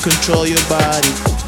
Control your body.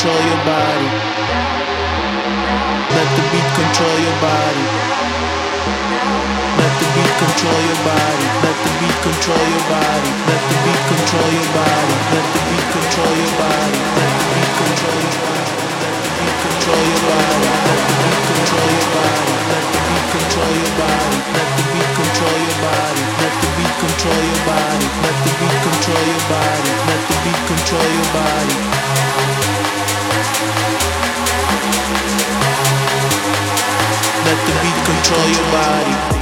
control your body. Let the beat control your body. Let the beat control your body. Let the beat control your body. Let the beat control your body. Let the beat control your body. Let the beat control your body. Control your body, let the beat control your body, let the beat control your body, let the beat control your body, let the beat control your body, let the beat control your body. Control your body.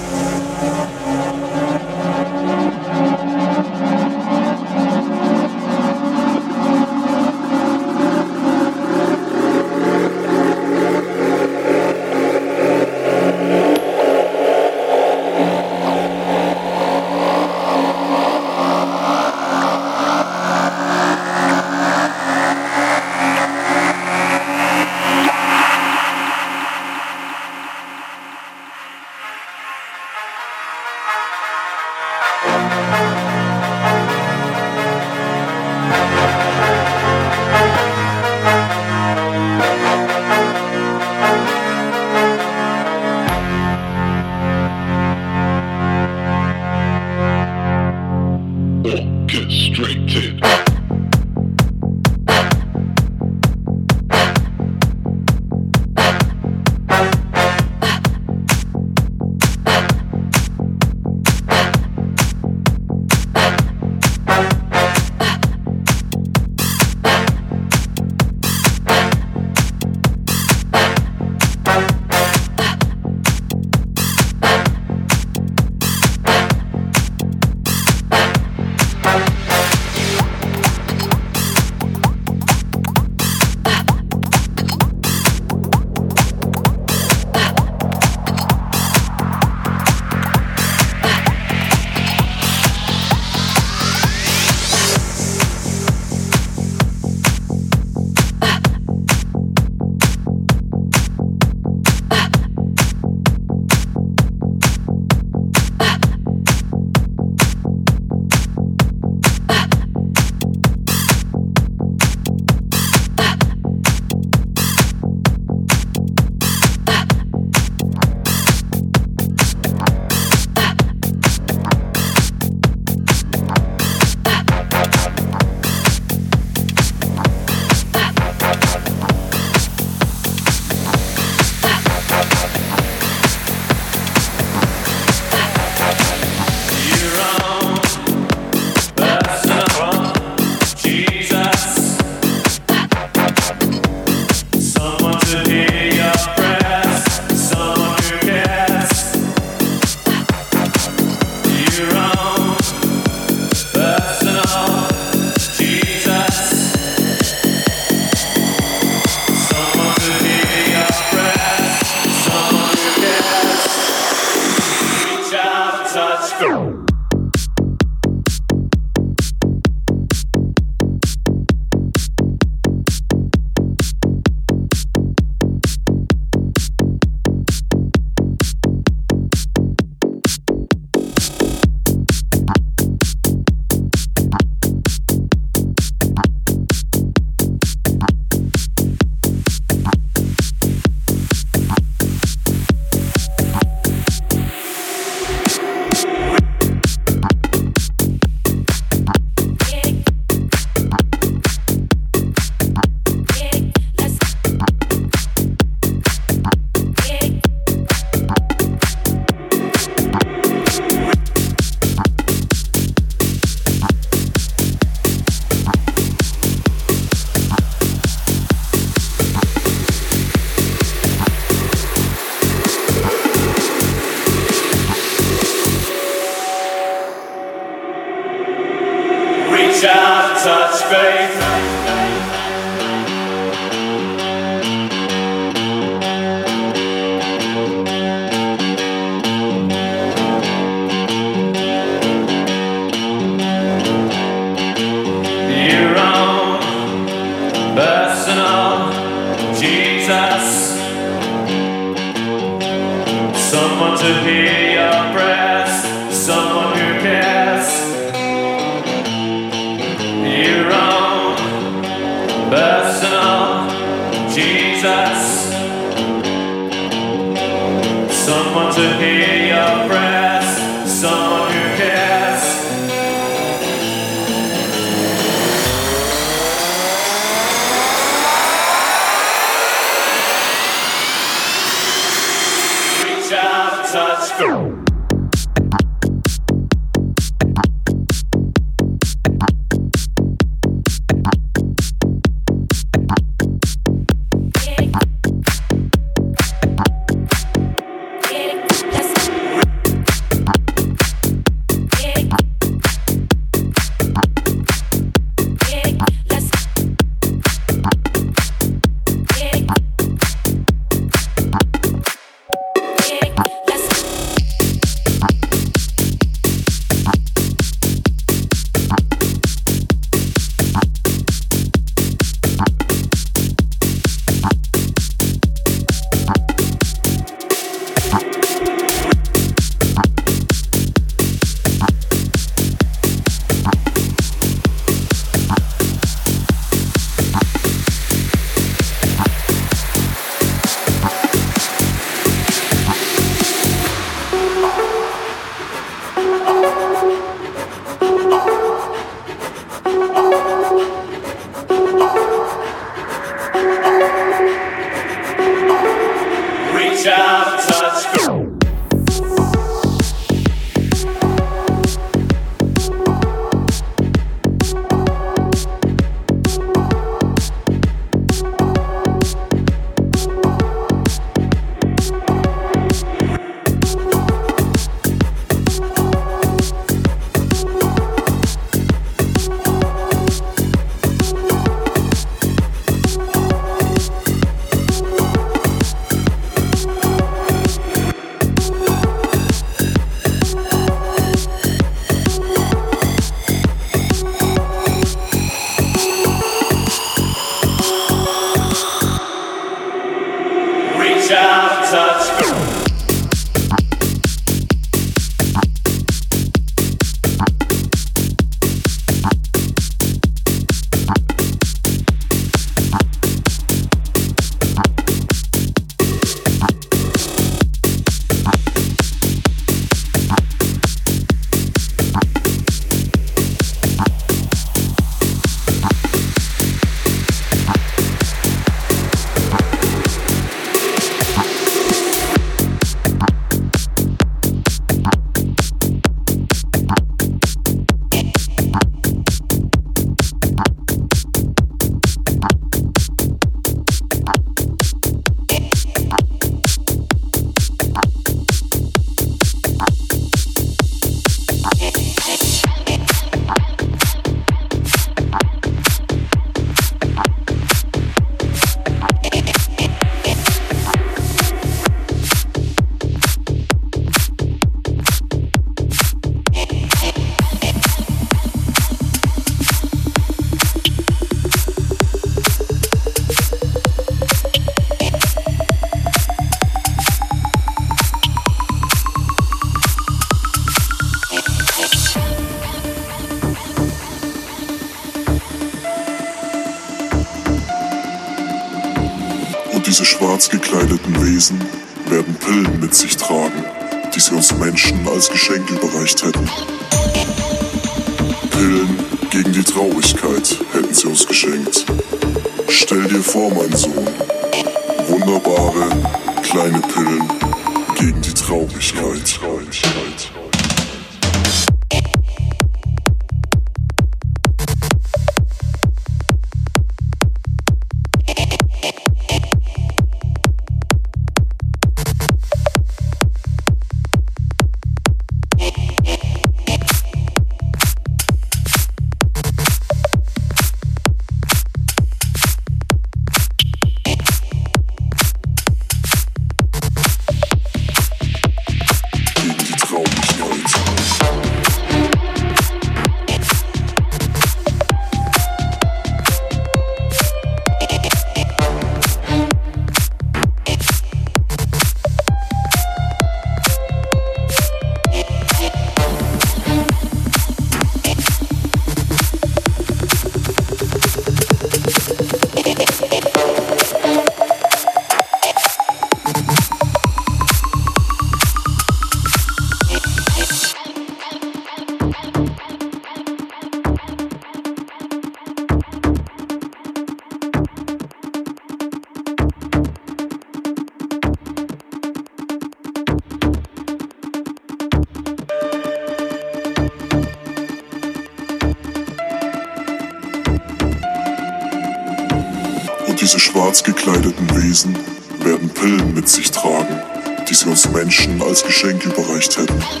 Menschen als Geschenk überreicht hätten.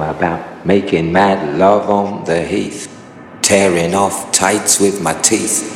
About making mad love on the heath, tearing off tights with my teeth.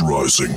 rising.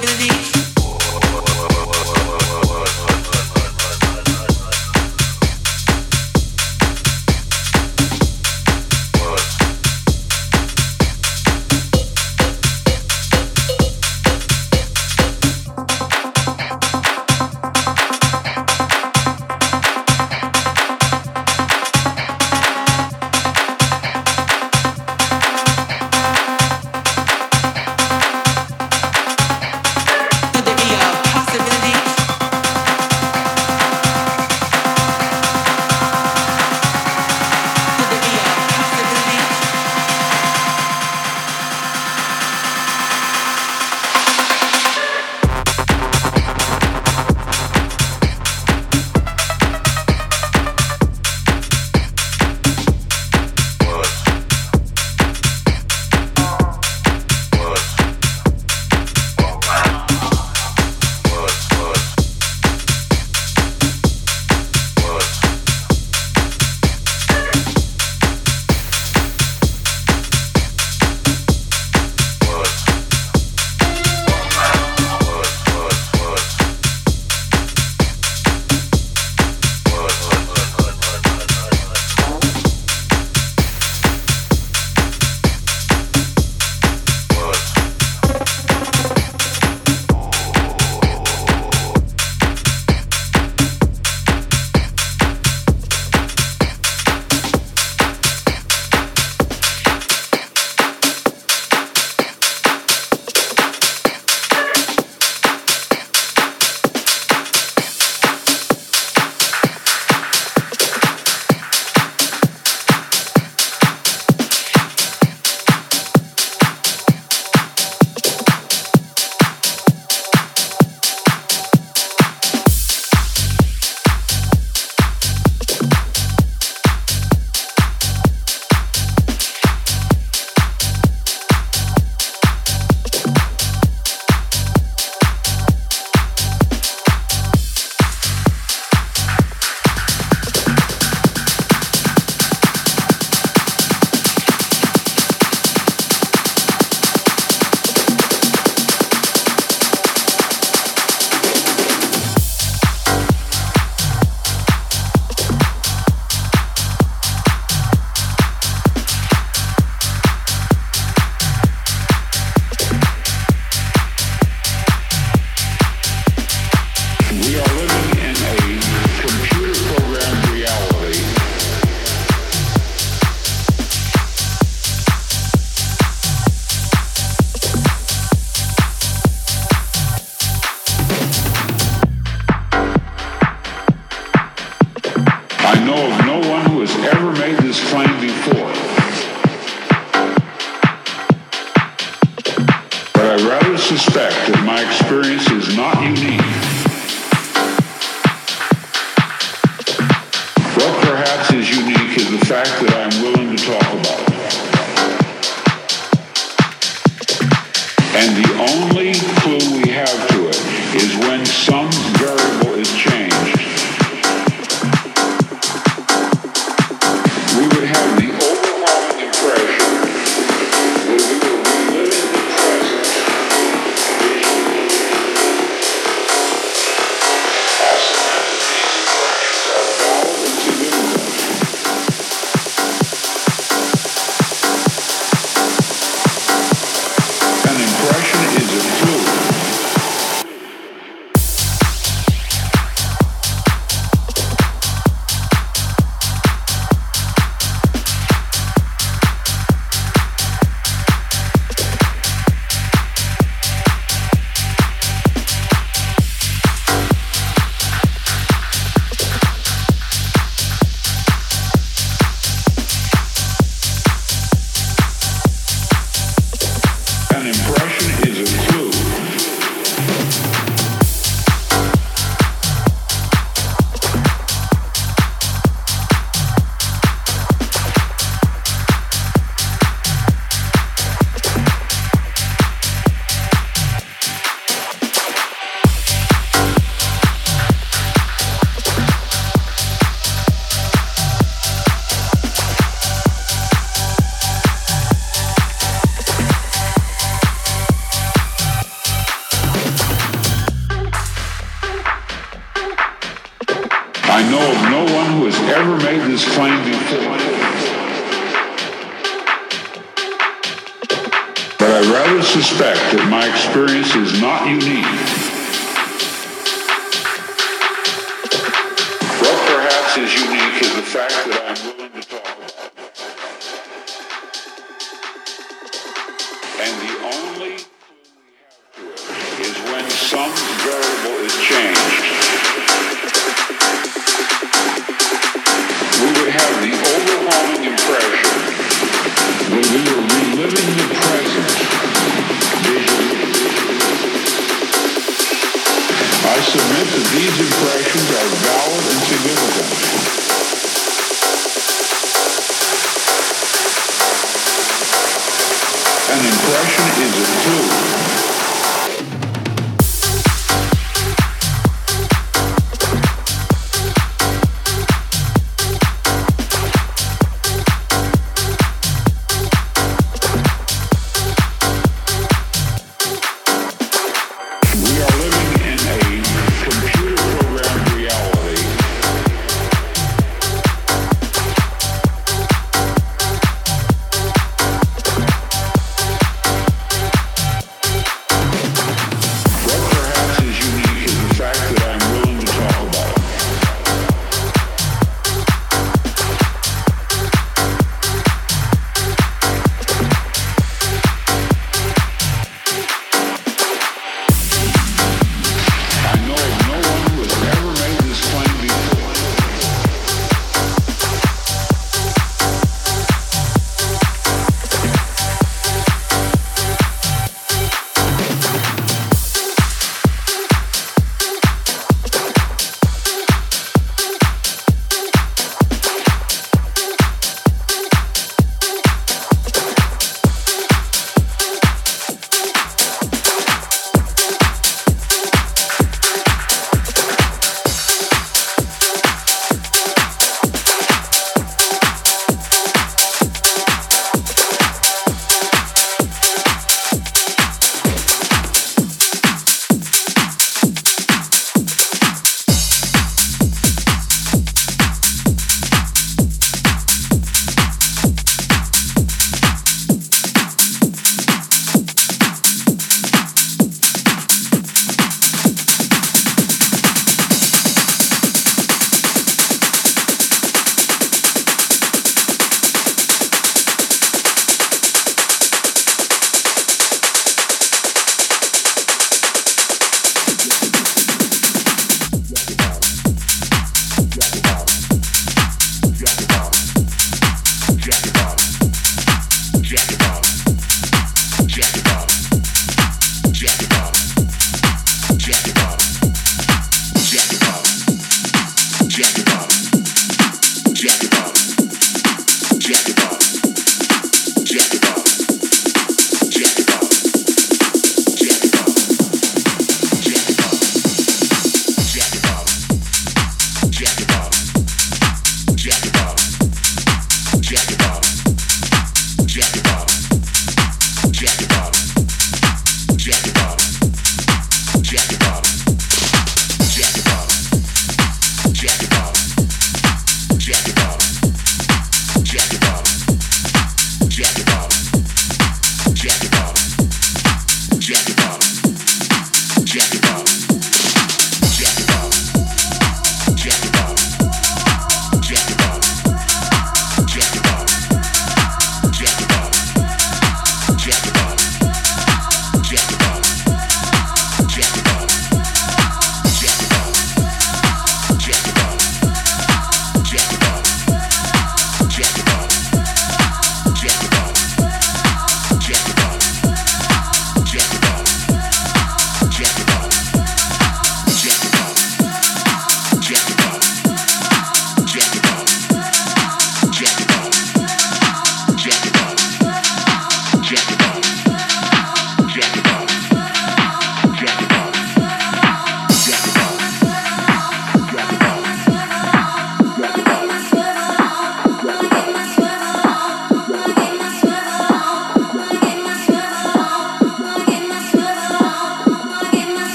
gonna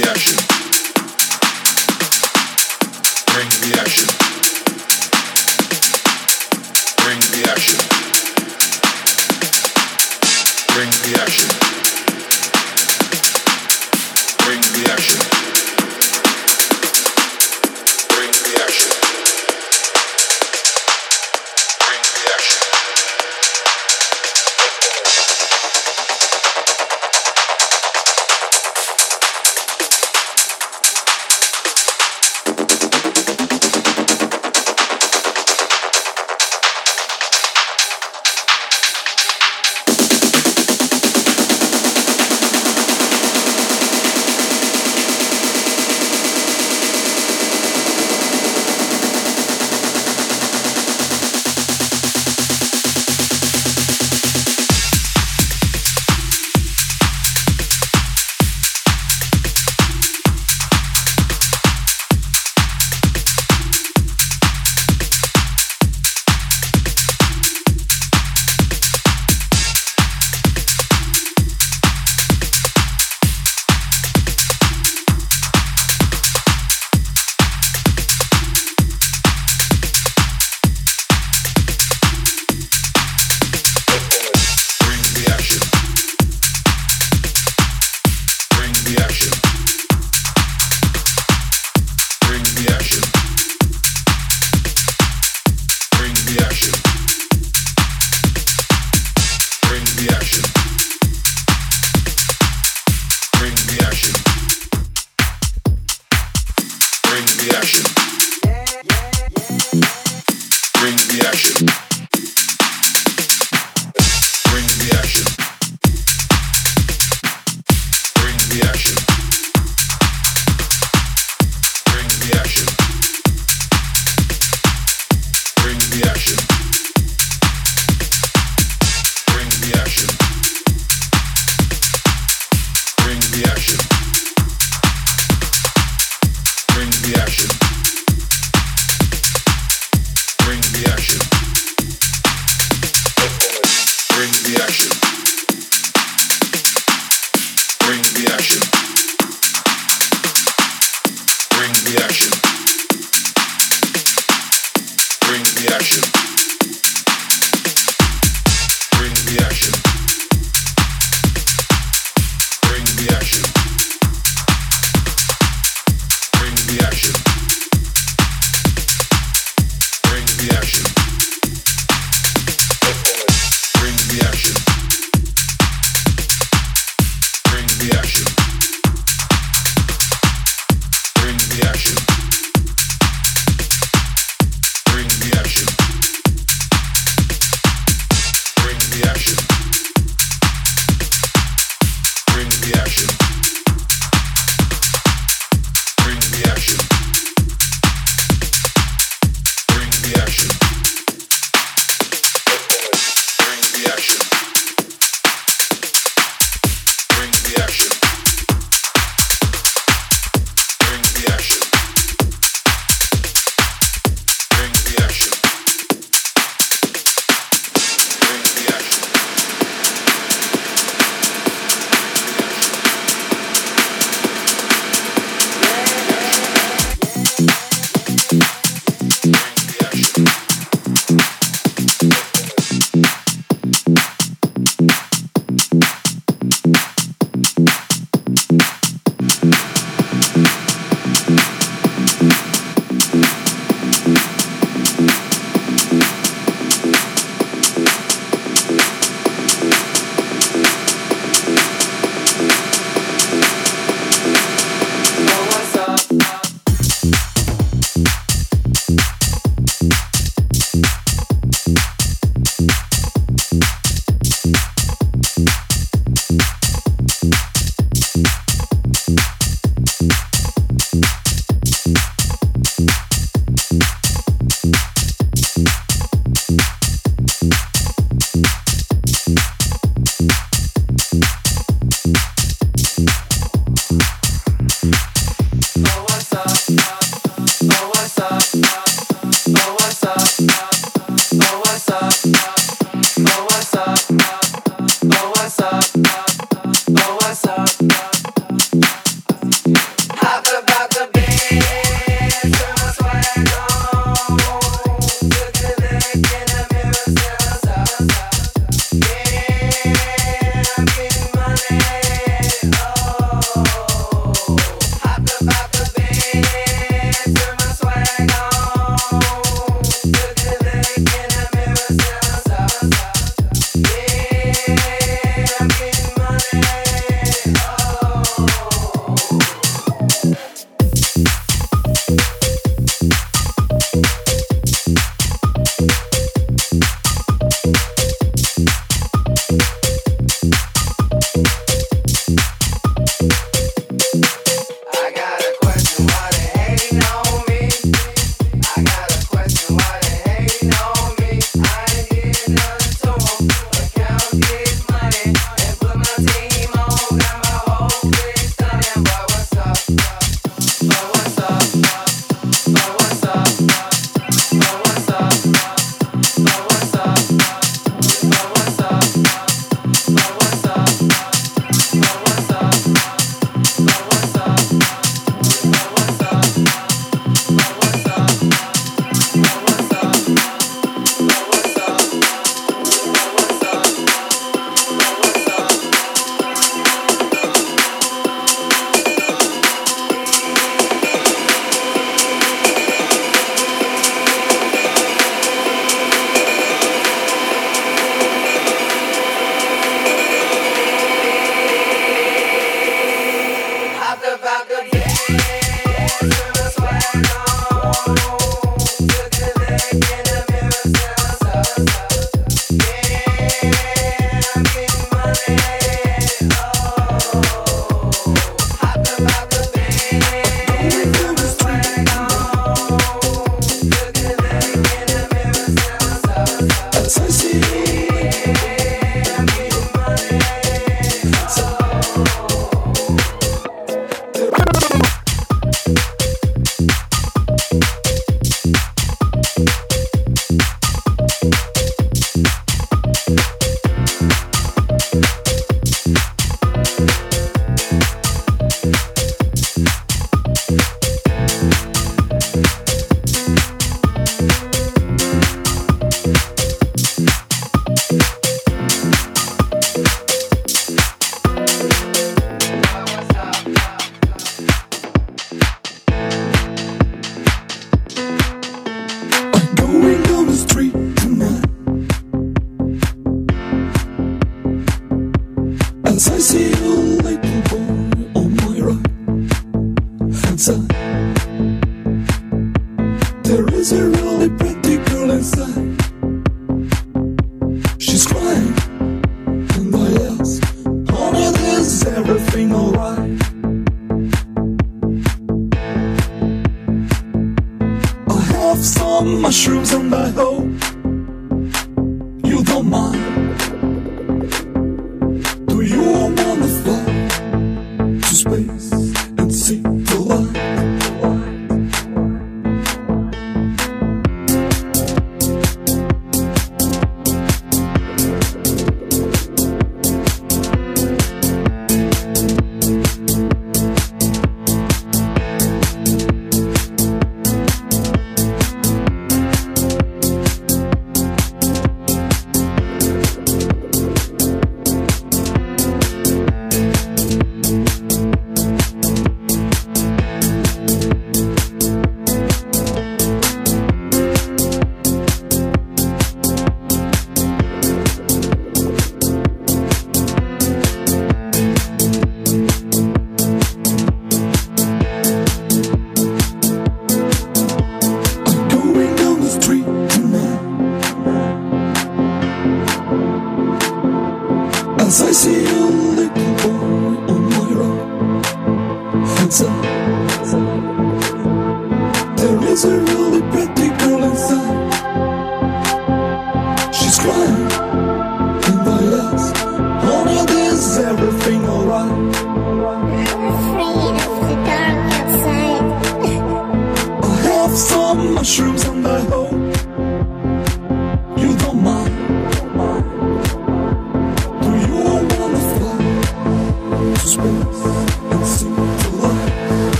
the action. Bring the action!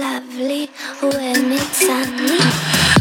lovely when it's sunny.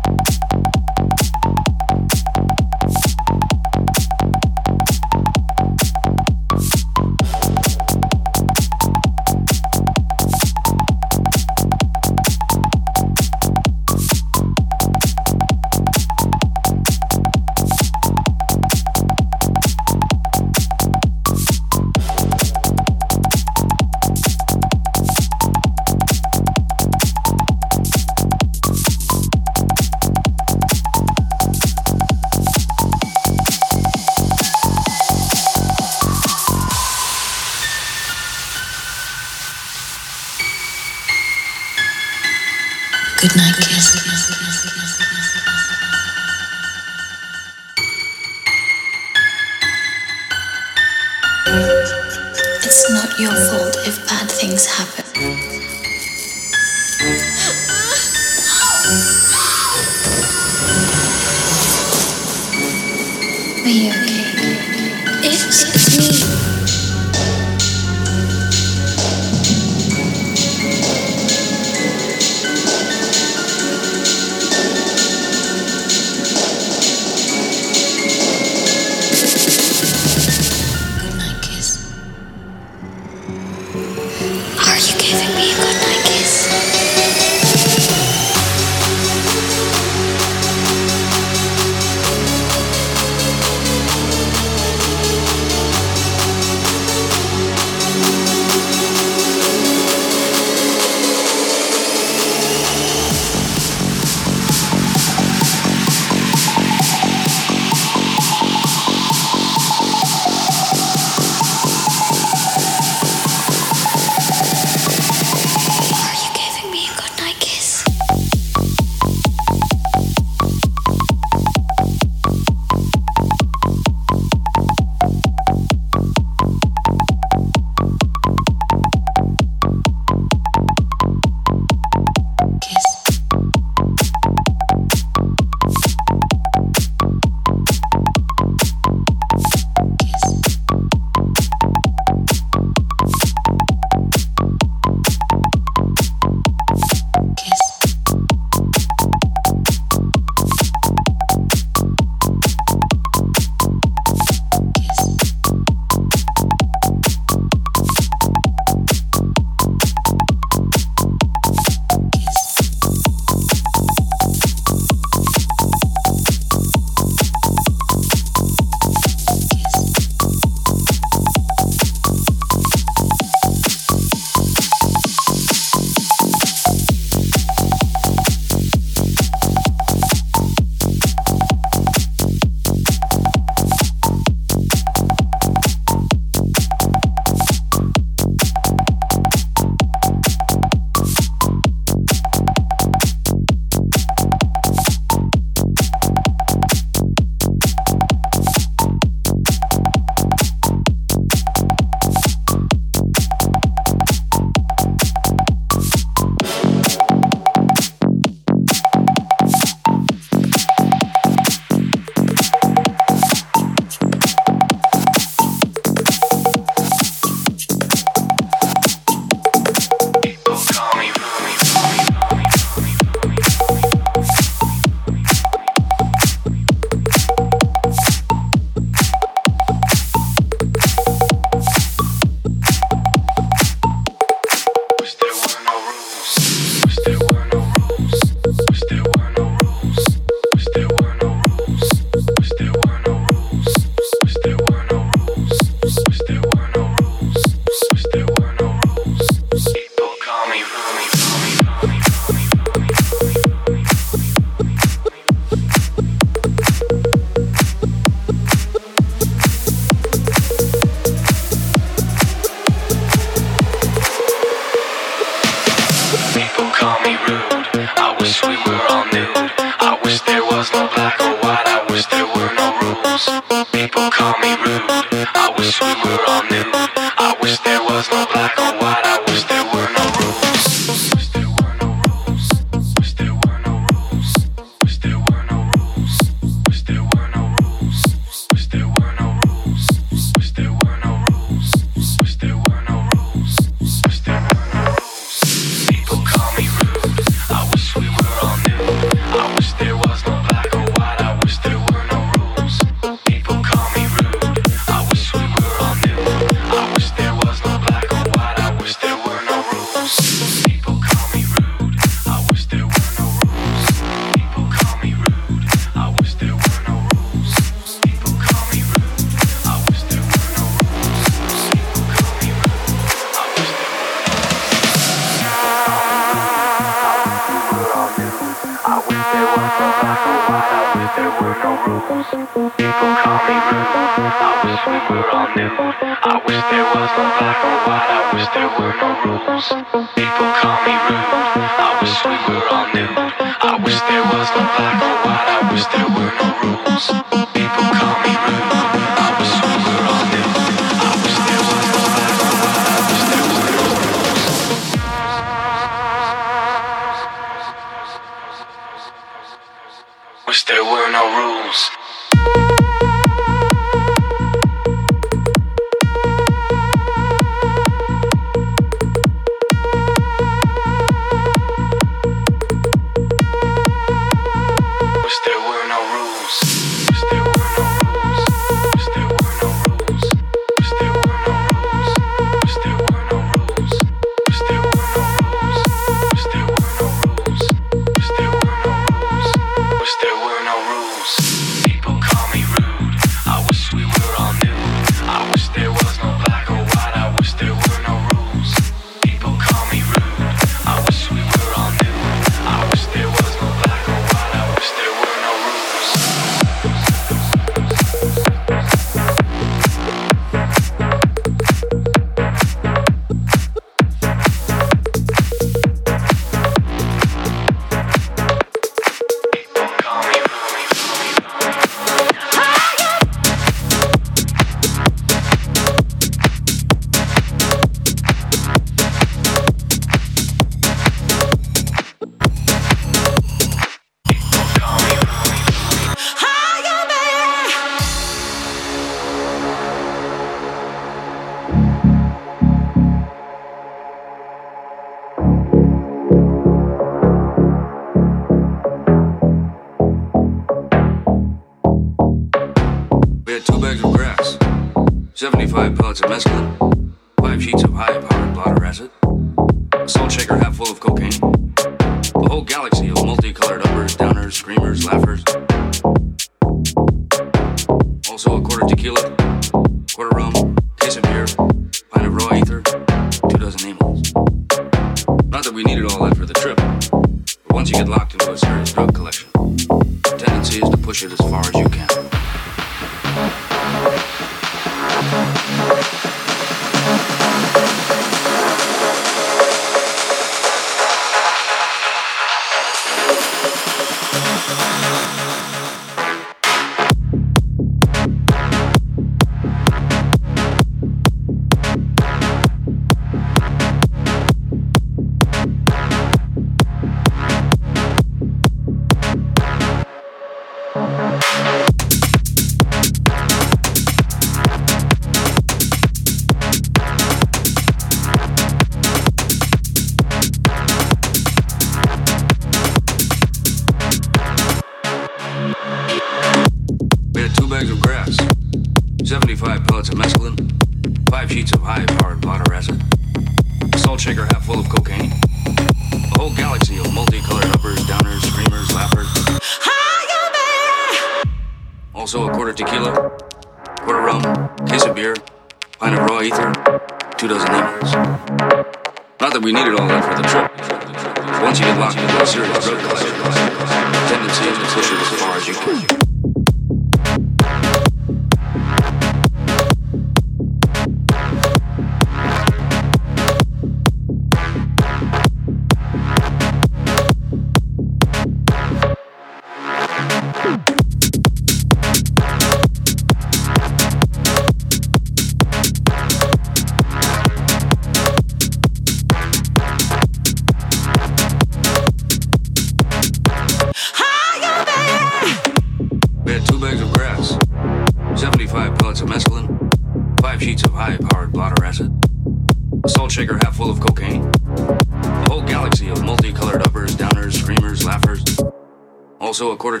Tequila, quarter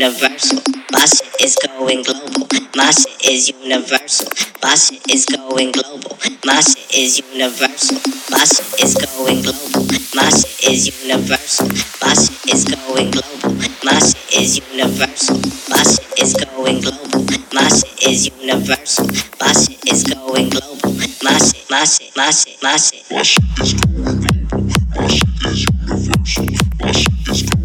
universal. My shit is going global. My shit is universal. My shit is going global. My shit is universal. My shit is going global. My shit is universal. My shit is going global. My shit is universal. My shit is going global. My shit is universal. My shit is going global. My shit, my shit, my shit, my shit. My shit is going global. My shit is universal. My shit is going global.